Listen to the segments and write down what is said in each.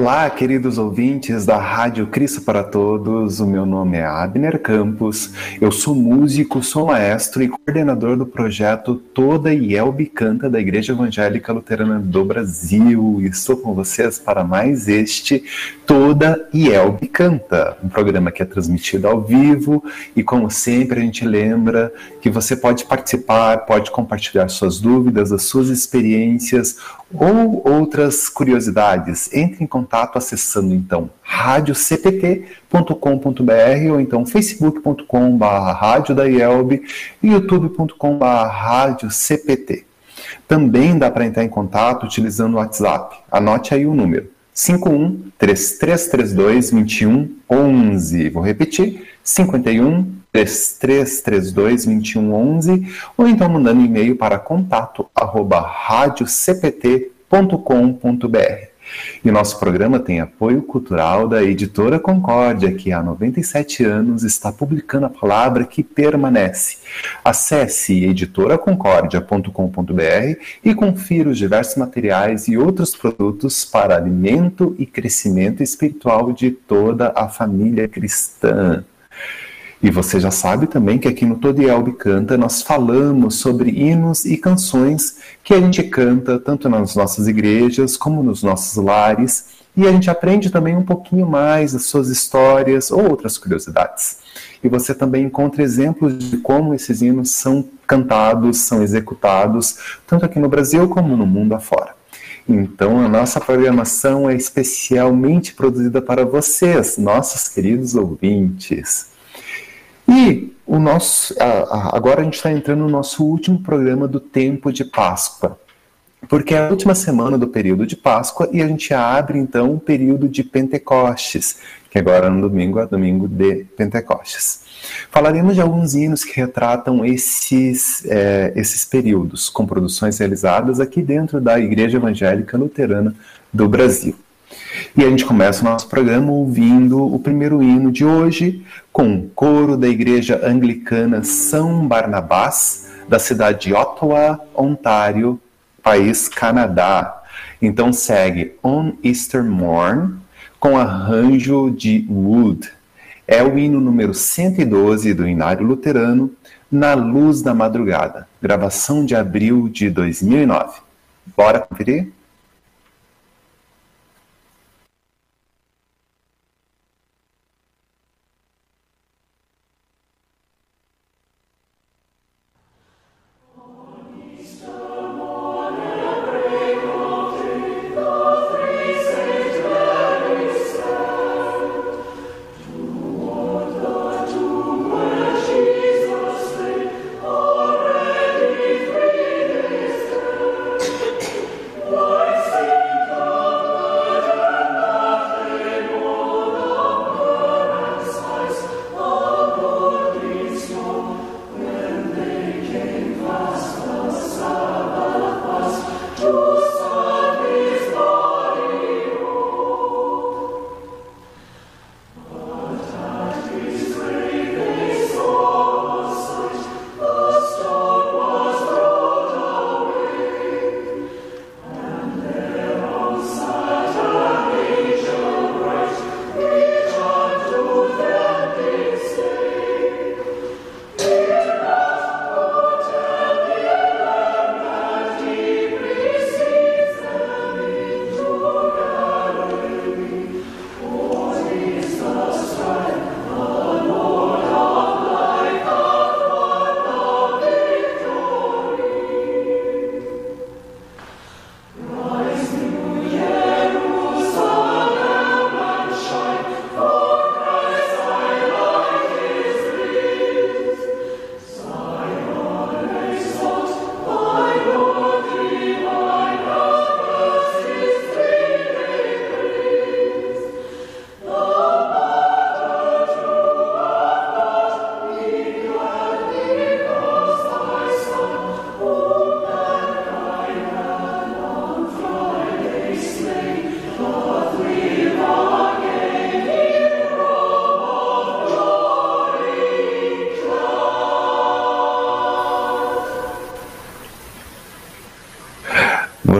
Olá, queridos ouvintes da Rádio Cristo para Todos. O meu nome é Abner Campos. Eu sou músico, sou maestro e coordenador do projeto Toda Yelbe Canta da Igreja Evangélica Luterana do Brasil. E estou com vocês para mais este Toda Yelbe Canta, um programa que é transmitido ao vivo e como sempre a gente lembra que você pode participar, pode compartilhar suas dúvidas, as suas experiências ou outras curiosidades. Entre em contato acessando então radiocpt.com.br ou então facebook.com.br rádio da IELB e youtube.com.br radiocpt. Também dá para entrar em contato utilizando o WhatsApp. Anote aí o número 51 3332 2111. Vou repetir: 51 3332 2111 ou então mandando e-mail para contato arroba radiocpt.com.br. E nosso programa tem apoio cultural da editora Concórdia, que há 97 anos está publicando a palavra que permanece. Acesse editoraconcordia.com.br e confira os diversos materiais e outros produtos para alimento e crescimento espiritual de toda a família cristã. E você já sabe também que aqui no Todo Elbe Canta nós falamos sobre hinos e canções que a gente canta tanto nas nossas igrejas como nos nossos lares e a gente aprende também um pouquinho mais das suas histórias ou outras curiosidades. E você também encontra exemplos de como esses hinos são cantados, são executados, tanto aqui no Brasil como no mundo afora. Então, a nossa programação é especialmente produzida para vocês, nossos queridos ouvintes. E o nosso, agora a gente está entrando no nosso último programa do tempo de Páscoa, porque é a última semana do período de Páscoa e a gente abre então o período de Pentecostes, que agora no domingo é domingo de Pentecostes. Falaremos de alguns hinos que retratam esses, é, esses períodos, com produções realizadas aqui dentro da Igreja Evangélica Luterana do Brasil. E a gente começa o nosso programa ouvindo o primeiro hino de hoje, com o coro da Igreja Anglicana São Barnabás, da cidade de Ottawa, Ontário, país Canadá. Então segue On Easter Morn, com arranjo de Wood. É o hino número 112 do Inário Luterano, Na Luz da Madrugada, gravação de abril de 2009. Bora conferir?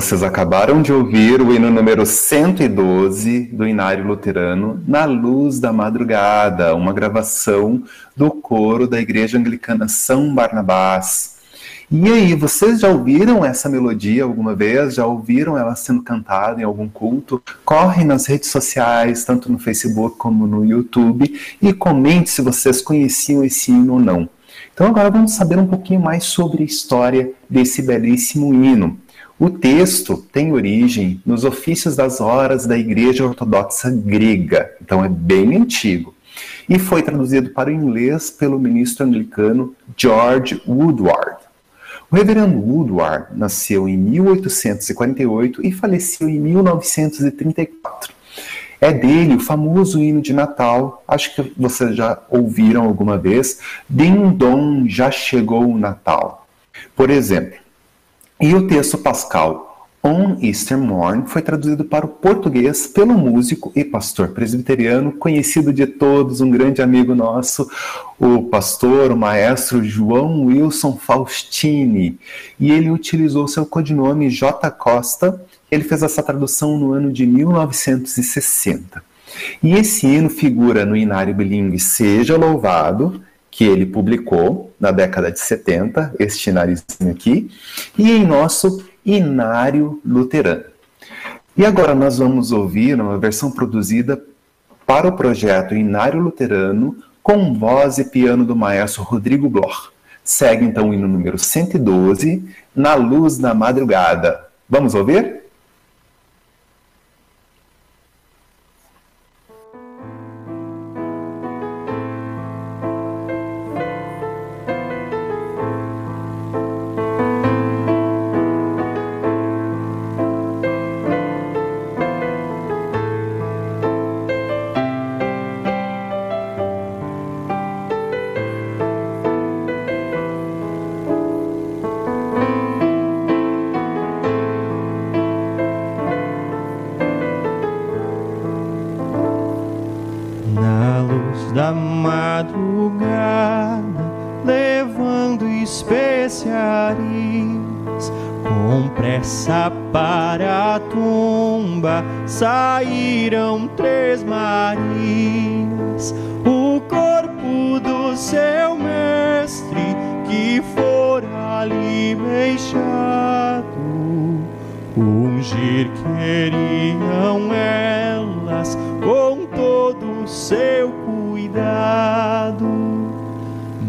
Vocês acabaram de ouvir o hino número 112 do Inário Luterano, Na Luz da Madrugada, uma gravação do coro da Igreja Anglicana São Barnabás. E aí, vocês já ouviram essa melodia alguma vez? Já ouviram ela sendo cantada em algum culto? Corre nas redes sociais, tanto no Facebook como no YouTube, e comente se vocês conheciam esse hino ou não. Então agora vamos saber um pouquinho mais sobre a história desse belíssimo hino. O texto tem origem nos ofícios das horas da Igreja Ortodoxa Grega, então é bem antigo, e foi traduzido para o inglês pelo ministro anglicano George Woodward. O reverendo Woodward nasceu em 1848 e faleceu em 1934. É dele o famoso hino de Natal, acho que vocês já ouviram alguma vez, Ding já chegou o Natal. Por exemplo, e o texto pascal On Easter Morn foi traduzido para o português pelo músico e pastor presbiteriano conhecido de todos, um grande amigo nosso, o pastor, o maestro João Wilson Faustini. E ele utilizou seu codinome J. Costa. Ele fez essa tradução no ano de 1960. E esse hino figura no inário bilingue Seja Louvado, que ele publicou na década de 70, este ináriozinho aqui, e em nosso Inário Luterano. E agora nós vamos ouvir uma versão produzida para o projeto Inário Luterano com voz e piano do maestro Rodrigo Bloch. Segue então o hino número 112, Na Luz da Madrugada. Vamos ouvir?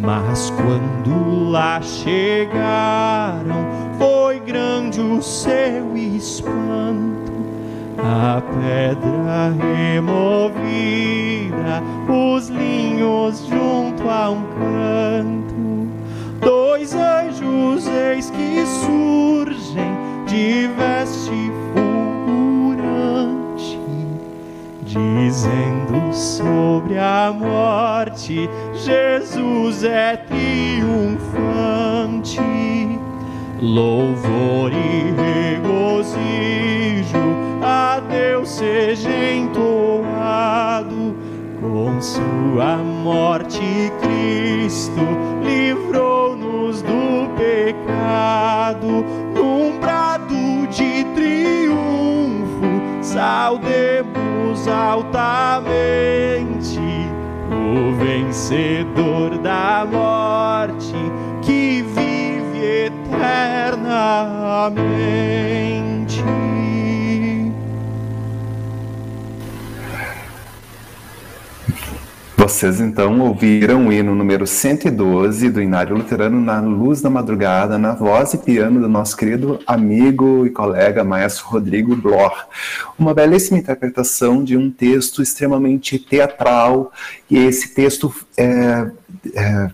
Mas quando lá chegaram, foi grande o seu espanto. A pedra removida, os linhos junto a um canto. Dois anjos eis que surgem de veste fulgurante, dizendo sobre a morte Jesus é triunfante, louvor e regozijo a Deus seja entoado. Com sua morte, Cristo livrou-nos do pecado, num brado de triunfo, saudemos altamente o vencedor da morte que vive eterna. Amém. Vocês então ouviram o hino número 112 do Inário Luterano na luz da madrugada, na voz e piano do nosso querido amigo e colega maestro Rodrigo Bloch. Uma belíssima interpretação de um texto extremamente teatral, e esse texto é, é,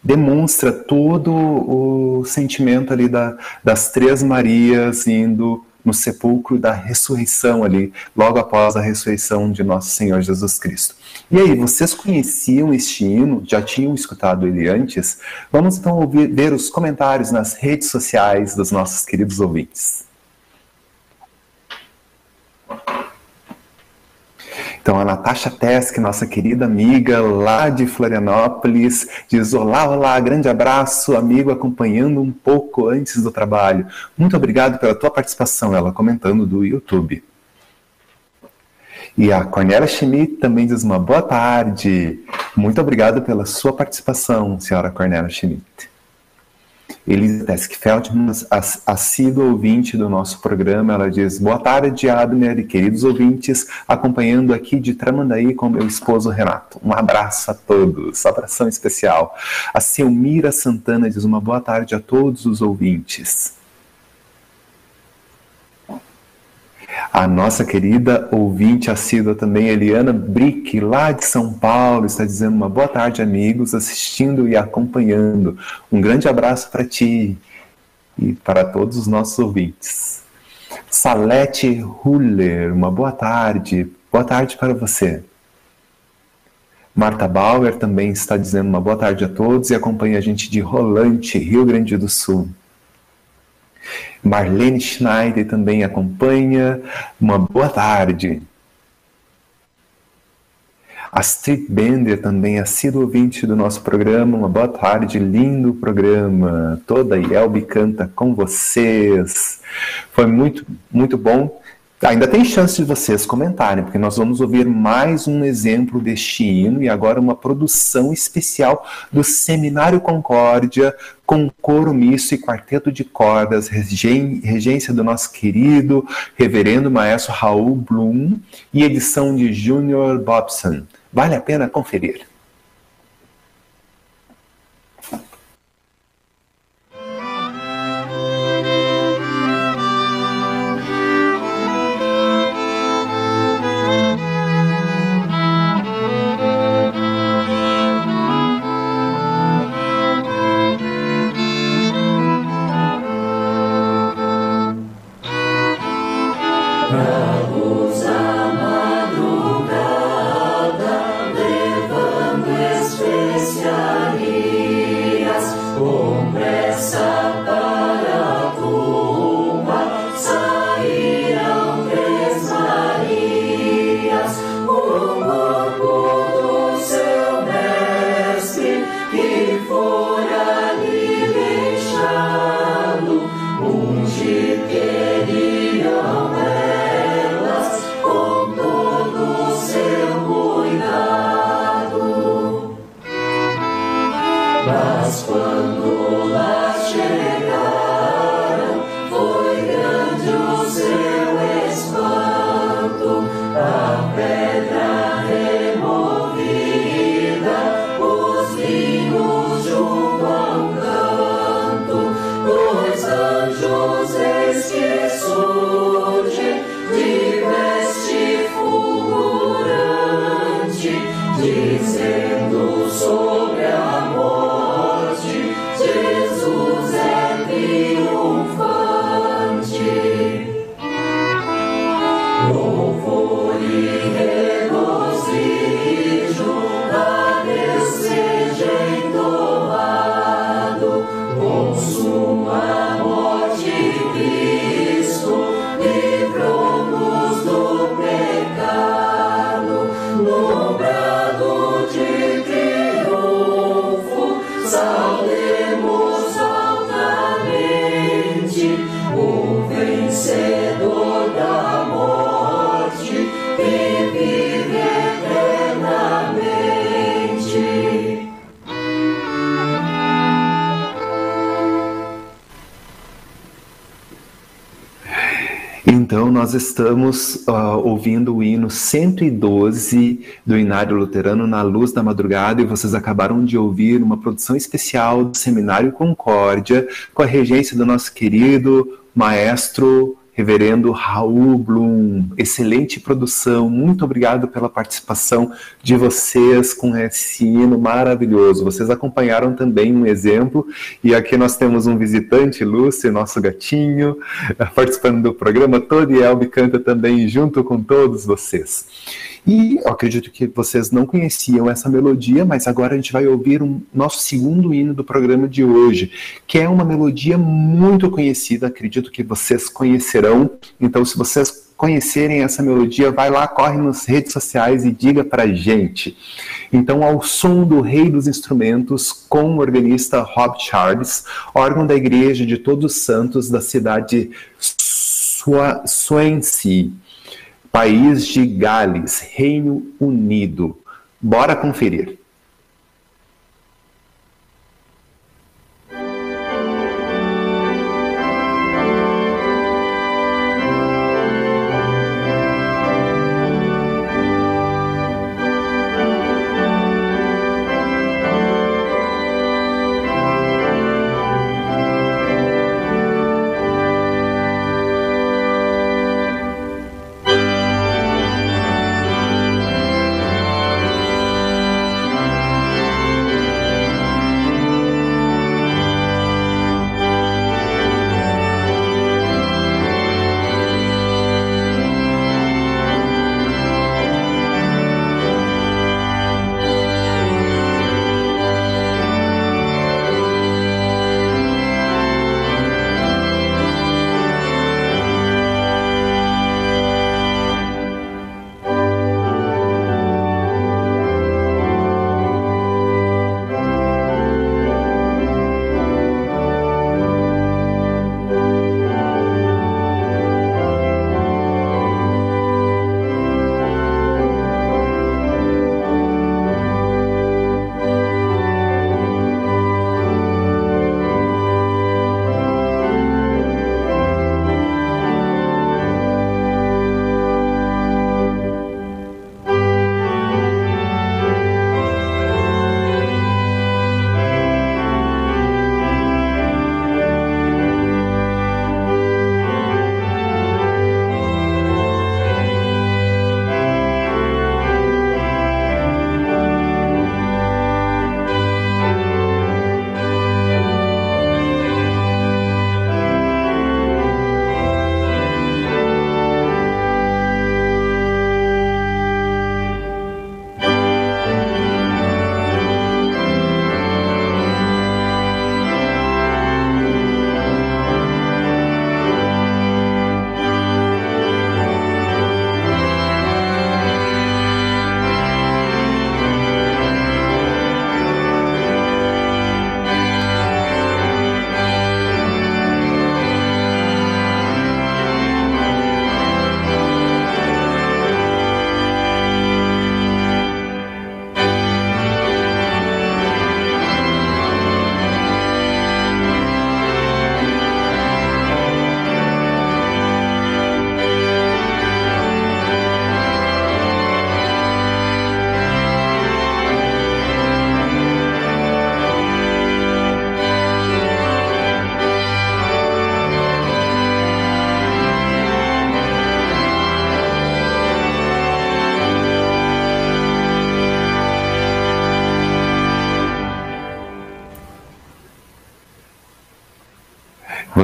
demonstra todo o sentimento ali da, das três Marias indo no sepulcro da ressurreição ali, logo após a ressurreição de nosso Senhor Jesus Cristo. E aí, vocês conheciam este hino? Já tinham escutado ele antes? Vamos então ouvir, ver os comentários nas redes sociais dos nossos queridos ouvintes. Então a Natasha Tesk, nossa querida amiga lá de Florianópolis, diz: Olá, olá, grande abraço, amigo, acompanhando um pouco antes do trabalho. Muito obrigado pela tua participação, ela comentando do YouTube. E a Cornélia Schmidt também diz uma boa tarde. Muito obrigado pela sua participação, senhora Cornélia Schmidt. Elisa Tesk Feldman, assídua ouvinte do nosso programa, ela diz: Boa tarde, Abner e queridos ouvintes, acompanhando aqui de Tramandaí com meu esposo Renato. Um abraço a todos, abração especial. A Selmira Santana diz: Uma boa tarde a todos os ouvintes. A nossa querida ouvinte assídua também, Eliana Brick, lá de São Paulo, está dizendo uma boa tarde, amigos, assistindo e acompanhando. Um grande abraço para ti e para todos os nossos ouvintes. Salete Huller, uma boa tarde. Boa tarde para você. Marta Bauer também está dizendo uma boa tarde a todos e acompanha a gente de Rolante, Rio Grande do Sul. Marlene Schneider também acompanha. Uma boa tarde. Astrid Bender também, assíduo ouvinte do nosso programa. Uma boa tarde, lindo programa. Toda a Yelbi canta com vocês. Foi muito, muito bom Ainda tem chance de vocês comentarem, porque nós vamos ouvir mais um exemplo deste hino e agora uma produção especial do Seminário Concórdia com coro misto e quarteto de cordas, regência do nosso querido reverendo maestro Raul Blum e edição de Junior Bobson. Vale a pena conferir. Nós estamos uh, ouvindo o hino 112 do Inário Luterano na Luz da Madrugada e vocês acabaram de ouvir uma produção especial do Seminário Concórdia com a regência do nosso querido maestro Reverendo Raul Blum, excelente produção, muito obrigado pela participação de vocês com esse hino maravilhoso. Vocês acompanharam também um exemplo, e aqui nós temos um visitante, Lúcio, nosso gatinho, participando do programa todo, e Elbe canta também junto com todos vocês. E eu acredito que vocês não conheciam essa melodia, mas agora a gente vai ouvir um nosso segundo hino do programa de hoje, que é uma melodia muito conhecida, acredito que vocês conhecerão. Então, se vocês conhecerem essa melodia, vai lá, corre nas redes sociais e diga pra gente. Então, ao som do Rei dos Instrumentos, com o organista Rob Charles, órgão da Igreja de Todos os Santos da cidade Swansea, país de Gales, Reino Unido. Bora conferir.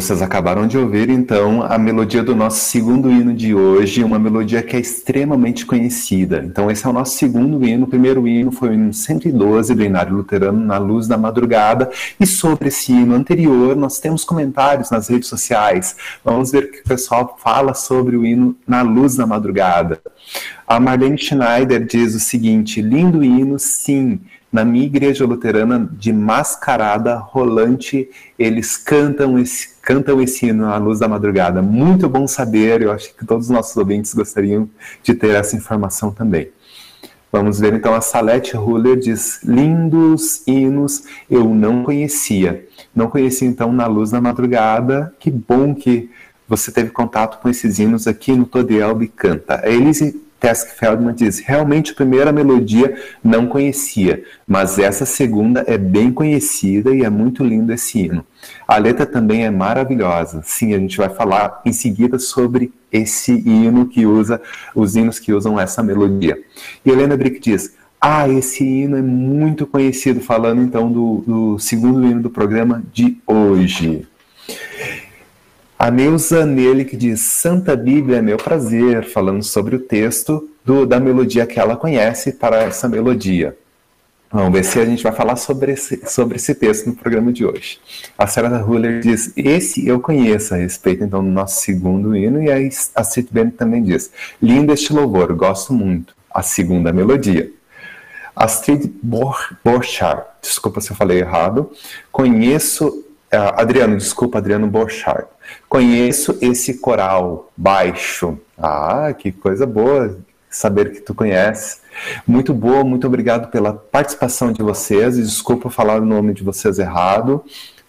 Vocês acabaram de ouvir então a melodia do nosso segundo hino de hoje, uma melodia que é extremamente conhecida. Então, esse é o nosso segundo hino. O primeiro hino foi o hino 112 do Inário Luterano, Na Luz da Madrugada. E sobre esse hino anterior, nós temos comentários nas redes sociais. Vamos ver o que o pessoal fala sobre o hino Na Luz da Madrugada. A Marlene Schneider diz o seguinte: lindo hino, sim na minha igreja luterana de mascarada rolante, eles cantam esse, cantam esse hino à luz da madrugada. Muito bom saber, eu acho que todos os nossos ouvintes gostariam de ter essa informação também. Vamos ver então a Salete Ruller diz: lindos hinos eu não conhecia. Não conhecia então na luz da madrugada. Que bom que você teve contato com esses hinos aqui no Todelbe Canta. A Elise Tesk Feldman diz: realmente a primeira melodia não conhecia, mas essa segunda é bem conhecida e é muito lindo esse hino. A letra também é maravilhosa. Sim, a gente vai falar em seguida sobre esse hino que usa, os hinos que usam essa melodia. E Helena Brick diz: ah, esse hino é muito conhecido, falando então do, do segundo hino do programa de hoje. A Neuza que diz Santa Bíblia é meu prazer, falando sobre o texto do, da melodia que ela conhece para essa melodia. Vamos ver se a gente vai falar sobre esse, sobre esse texto no programa de hoje. A Sarah Huller diz: Esse eu conheço a respeito então do nosso segundo hino, e a Astrid Bennett também diz: Lindo este louvor, gosto muito. A segunda melodia. Astrid Borchardt, desculpa se eu falei errado, conheço. Uh, Adriano, desculpa, Adriano Borchardt. Conheço esse coral baixo. Ah, que coisa boa saber que tu conhece. Muito boa, muito obrigado pela participação de vocês. Desculpa falar o nome de vocês errado.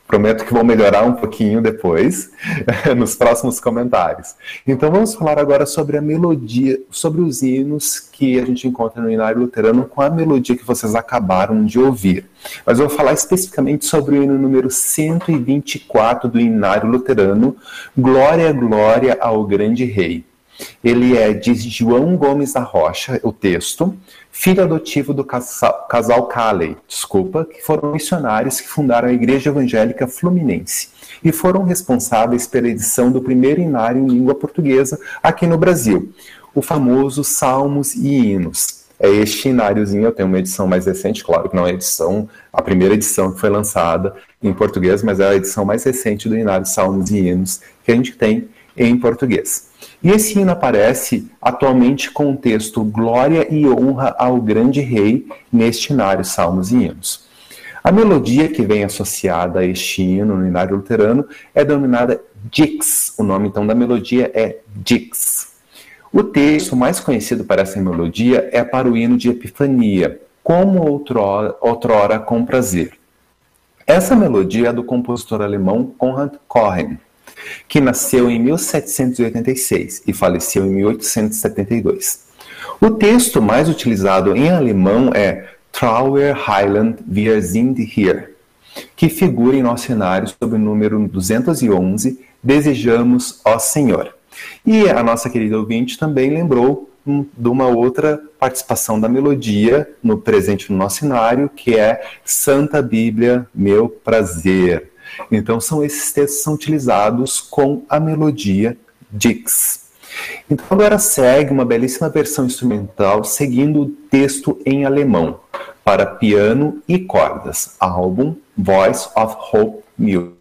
Prometo que vou melhorar um pouquinho depois, nos próximos comentários. Então vamos falar agora sobre a melodia, sobre os hinos que a gente encontra no Inário Luterano com a melodia que vocês acabaram de ouvir. Mas eu vou falar especificamente sobre o hino número 124 do Inário Luterano, Glória, Glória ao Grande Rei. Ele é de João Gomes da Rocha, o texto, filho adotivo do casal, Calley, desculpa, que foram missionários que fundaram a Igreja Evangélica Fluminense e foram responsáveis pela edição do primeiro inário em língua portuguesa aqui no Brasil, o famoso Salmos e Hinos. É este ináriozinho, eu tenho uma edição mais recente, claro que não é a edição, a primeira edição que foi lançada em português, mas é a edição mais recente do inário Salmos e Hinos que a gente tem em português. E esse hino aparece atualmente com o texto Glória e honra ao grande rei neste inário Salmos e Hinos. A melodia que vem associada a este hino no inário luterano é denominada Dix. O nome então da melodia é Dix. O texto mais conhecido para essa melodia é para o hino de Epifania, como outrora, outrora com prazer. Essa melodia é do compositor alemão Konrad Kochen que nasceu em 1786 e faleceu em 1872. O texto mais utilizado em alemão é Trauer Heiland, wir sind hier, que figura em nosso cenário sob o número 211, Desejamos, ó Senhor. E a nossa querida ouvinte também lembrou de uma outra participação da melodia no presente no nosso cenário, que é Santa Bíblia, meu prazer. Então, são esses textos são utilizados com a melodia Dix. Então, agora segue uma belíssima versão instrumental seguindo o texto em alemão para piano e cordas, álbum Voice of Hope Music.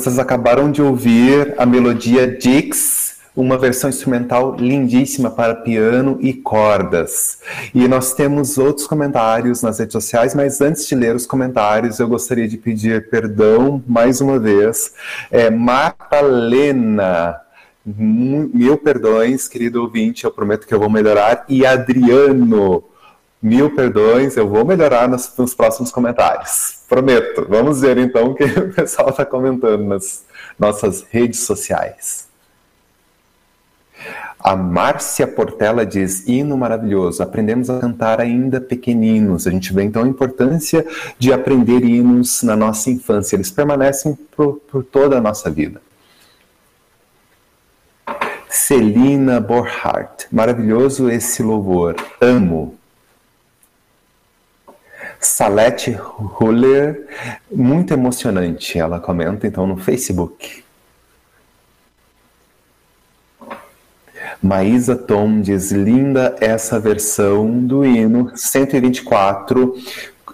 Vocês acabaram de ouvir a melodia Dix, uma versão instrumental lindíssima para piano e cordas. E nós temos outros comentários nas redes sociais, mas antes de ler os comentários, eu gostaria de pedir perdão mais uma vez. É, Marta Lena, mil perdões, querido ouvinte, eu prometo que eu vou melhorar. E Adriano, mil perdões, eu vou melhorar nos, nos próximos comentários. Prometo. Vamos ver então o que o pessoal está comentando nas nossas redes sociais. A Márcia Portela diz: hino maravilhoso, aprendemos a cantar ainda pequeninos. A gente vê então a importância de aprender hinos na nossa infância, eles permanecem por, por toda a nossa vida. Celina Borhardt, maravilhoso esse louvor, amo. Salete Huller, muito emocionante, ela comenta então no Facebook. Maísa Tom diz: linda essa versão do hino 124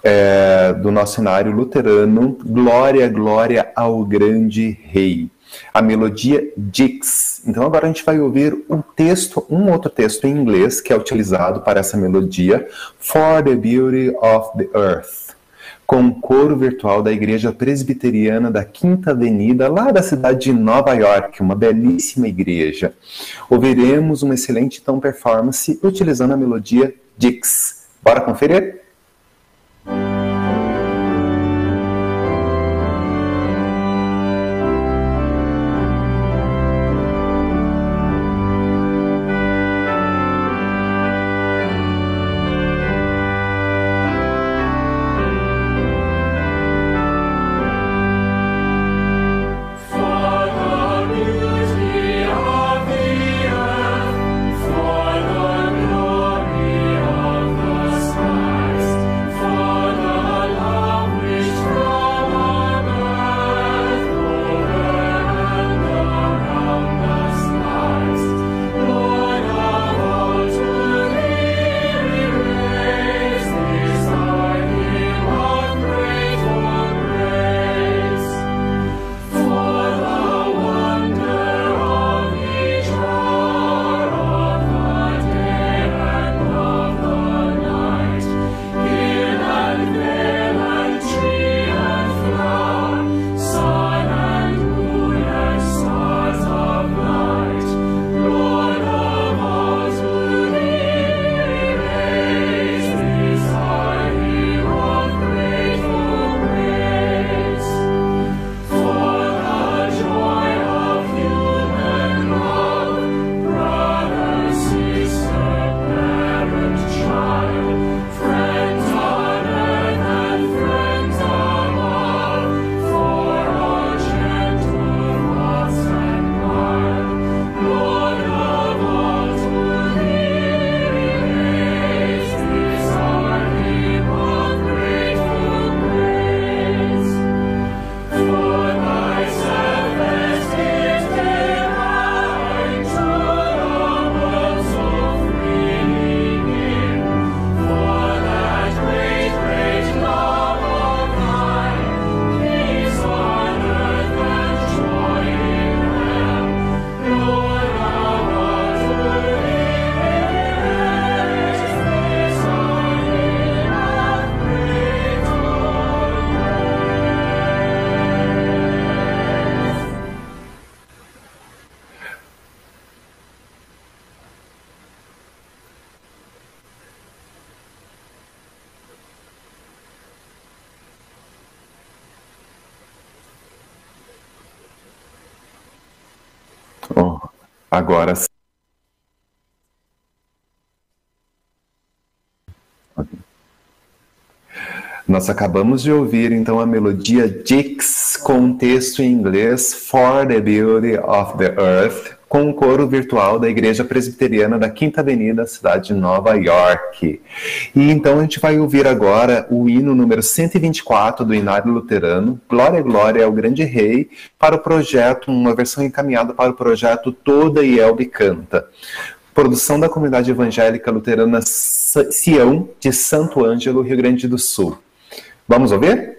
é, do nosso cenário luterano. Glória, glória ao grande rei. A melodia Dix. Então agora a gente vai ouvir um texto, um outro texto em inglês que é utilizado para essa melodia, For the Beauty of the Earth com o coro virtual da Igreja Presbiteriana da Quinta Avenida, lá da cidade de Nova York, uma belíssima igreja. Ouviremos uma excelente então performance utilizando a melodia Dix. Bora conferir? Agora Nós acabamos de ouvir então a melodia Dix com texto em inglês For the Beauty of the Earth, com o coro virtual da Igreja Presbiteriana da Quinta Avenida, cidade de Nova York. E então a gente vai ouvir agora o hino número 124 do Inário Luterano, Glória, Glória ao Grande Rei, para o projeto, uma versão encaminhada para o projeto Toda Elbe Canta. Produção da comunidade evangélica luterana Sião de Santo Ângelo, Rio Grande do Sul. Vamos ouvir?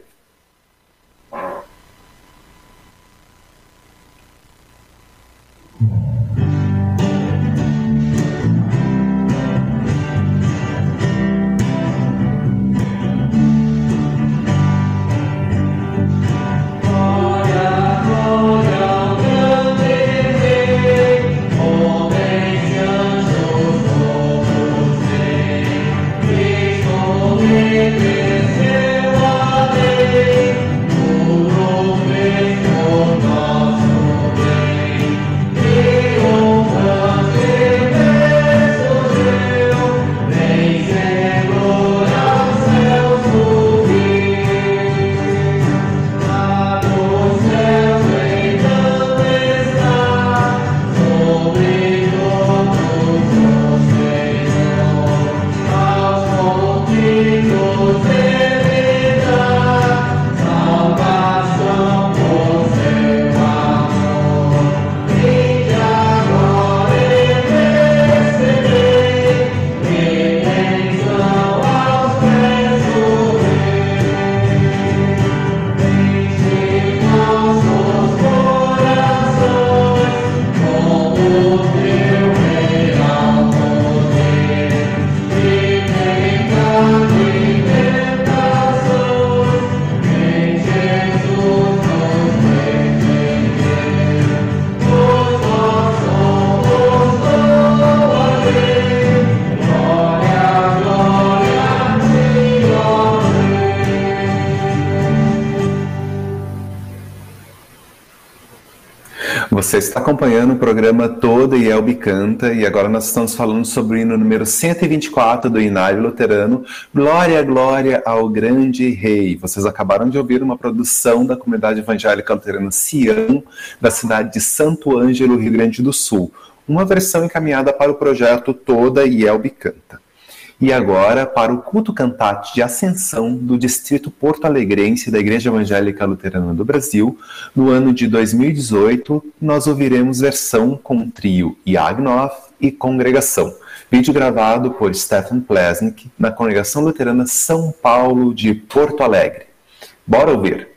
Você está acompanhando o programa Toda e Elbe Canta e agora nós estamos falando sobre o hino número 124 do Inário Luterano, Glória, Glória ao Grande Rei. Vocês acabaram de ouvir uma produção da comunidade evangélica luterana Sião, da cidade de Santo Ângelo, Rio Grande do Sul. Uma versão encaminhada para o projeto Toda e Elbe Canta. E agora, para o culto cantate de ascensão do Distrito Porto Alegrense da Igreja Evangélica Luterana do Brasil, no ano de 2018, nós ouviremos versão com o trio Yagnoth e Congregação, vídeo gravado por Stephen Plesnik na Congregação Luterana São Paulo de Porto Alegre. Bora ouvir!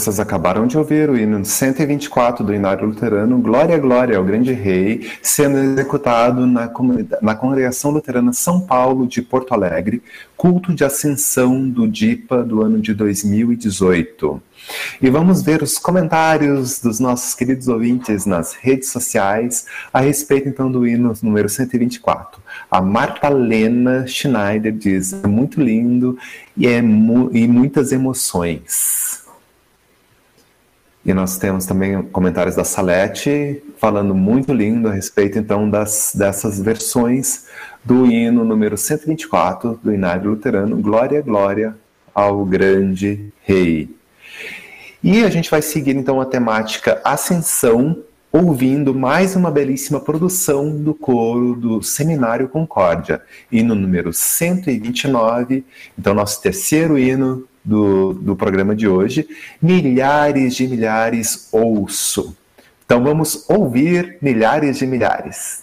Vocês acabaram de ouvir o hino 124 do Inário Luterano, Glória, Glória ao Grande Rei, sendo executado na, na Congregação Luterana São Paulo de Porto Alegre, culto de ascensão do DIPA do ano de 2018. E vamos ver os comentários dos nossos queridos ouvintes nas redes sociais a respeito então do hino número 124. A Marta Lena Schneider diz: é muito lindo e, é mu e muitas emoções. E nós temos também comentários da Salete falando muito lindo a respeito então das, dessas versões do hino número 124 do Inário Luterano, Glória, Glória ao Grande Rei. E a gente vai seguir então a temática Ascensão, ouvindo mais uma belíssima produção do coro do Seminário Concórdia, hino número 129, então nosso terceiro hino do, do programa de hoje, milhares de milhares ouço. Então vamos ouvir milhares de milhares.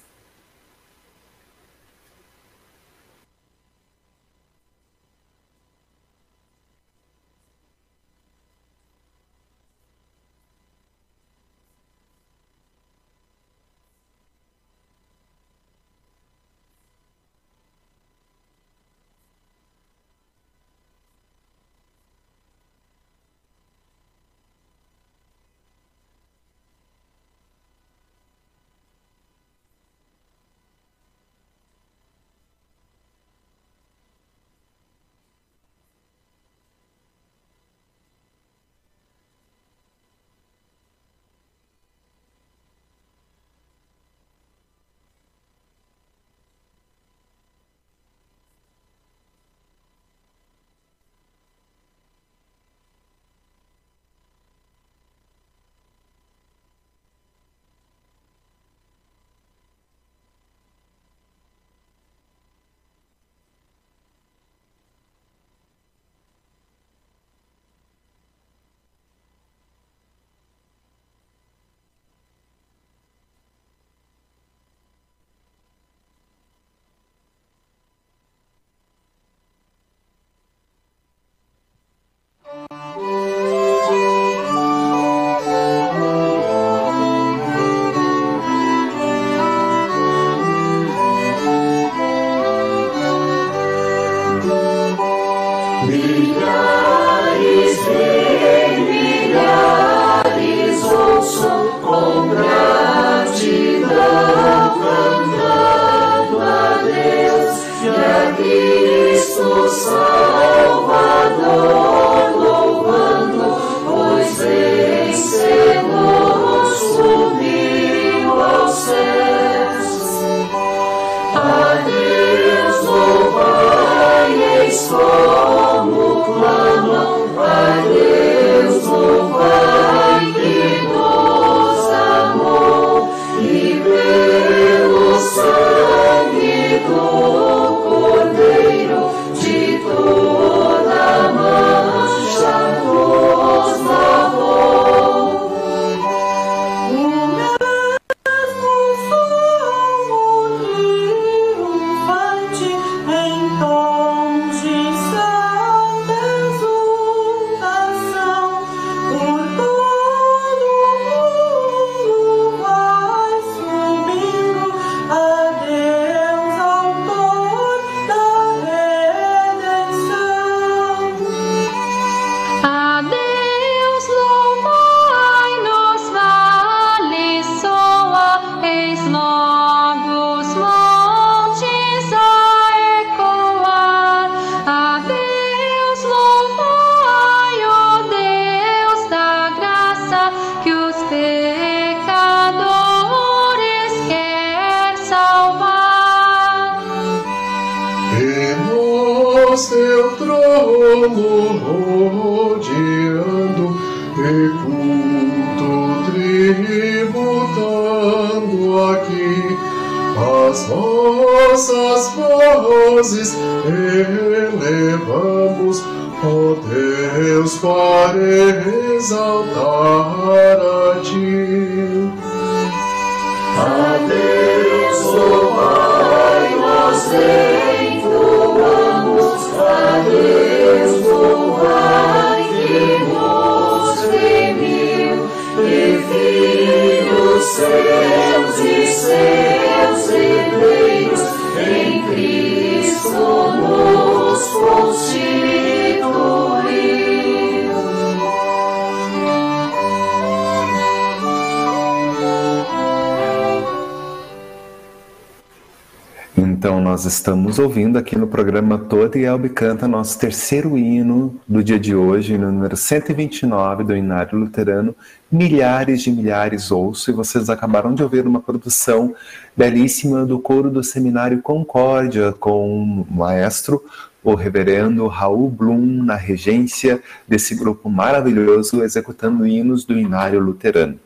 Estamos ouvindo aqui no programa Toda e Elbe Canta nosso terceiro hino do dia de hoje, número 129 do Inário Luterano, Milhares de Milhares Ouço, e vocês acabaram de ouvir uma produção belíssima do coro do Seminário Concórdia, com o maestro, o reverendo Raul Blum, na regência desse grupo maravilhoso, executando hinos do Inário Luterano.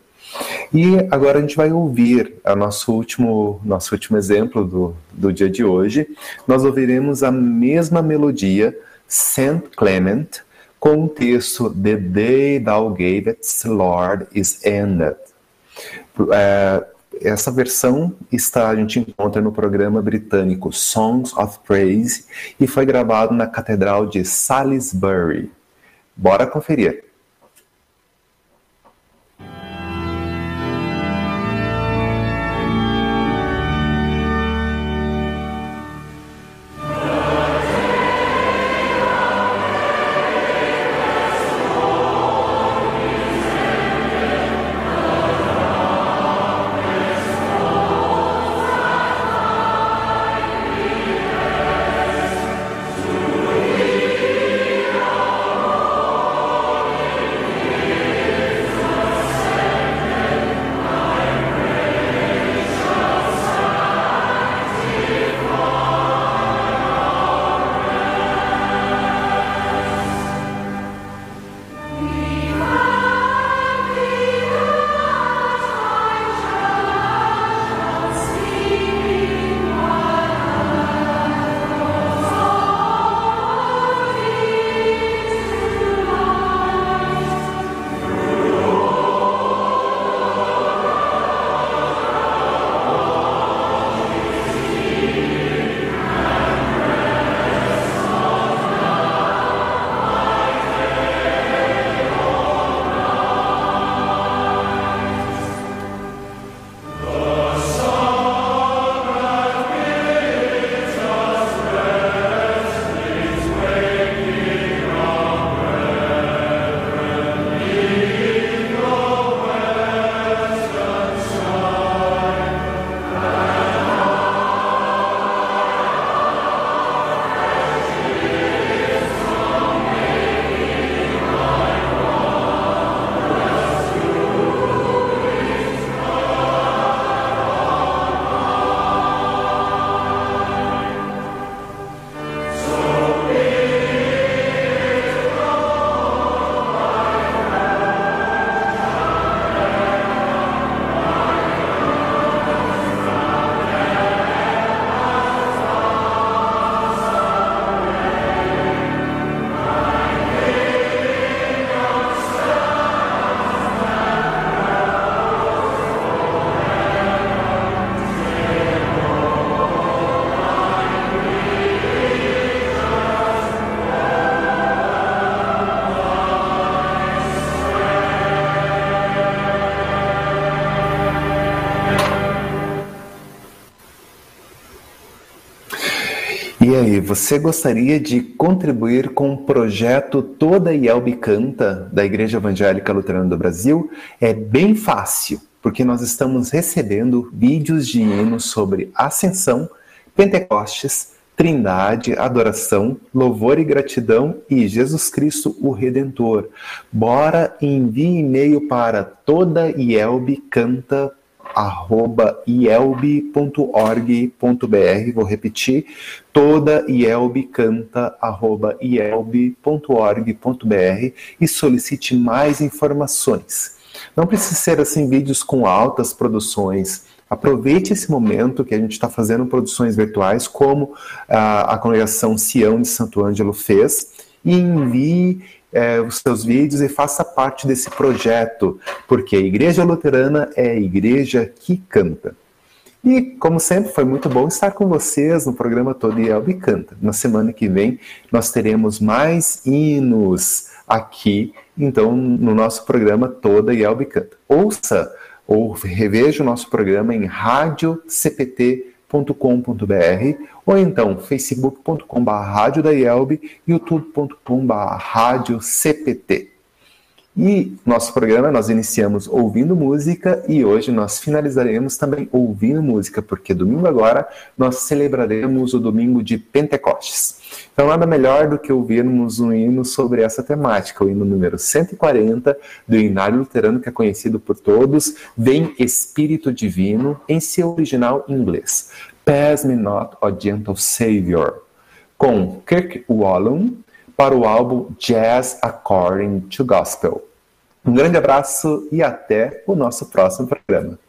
E agora a gente vai ouvir o nosso último, nosso último exemplo do, do dia de hoje. Nós ouviremos a mesma melodia, Saint Clement, com o texto The Day Thou Gavest, Lord, is Ended. É, essa versão está a gente encontra no programa britânico Songs of Praise e foi gravado na Catedral de Salisbury. Bora conferir. Aí, você gostaria de contribuir com o projeto Toda Yelbe Canta da Igreja Evangélica Luterana do Brasil? É bem fácil, porque nós estamos recebendo vídeos de hinos sobre ascensão, Pentecostes, Trindade, adoração, louvor e gratidão e Jesus Cristo o Redentor. Bora envie e-mail para toda ielb.org.br. Vou repetir, toda ielb canta ielb.org.br e solicite mais informações. Não precisa ser assim vídeos com altas produções. Aproveite esse momento que a gente está fazendo produções virtuais, como a, a congregação Sião de Santo Ângelo fez, e envie é, os seus vídeos e faça parte desse projeto, porque a Igreja Luterana é a igreja que canta. E, como sempre, foi muito bom estar com vocês no programa Todo Elbe Canta. Na semana que vem, nós teremos mais hinos aqui, então, no nosso programa Toda Elbe Canta. Ouça ou reveja o nosso programa em radiocpt.com.br ou então facebook.com.br rádio da youtube.com.br rádio CPT. E nosso programa nós iniciamos ouvindo música e hoje nós finalizaremos também ouvindo música, porque domingo agora nós celebraremos o domingo de Pentecostes. Então nada melhor do que ouvirmos um hino sobre essa temática, o hino número 140 do Inário Luterano, que é conhecido por todos, Vem Espírito Divino, em seu original inglês. Pass Me Not, O Gentle Savior, com Kirk Wallum, para o álbum Jazz According to Gospel. Um grande abraço e até o nosso próximo programa.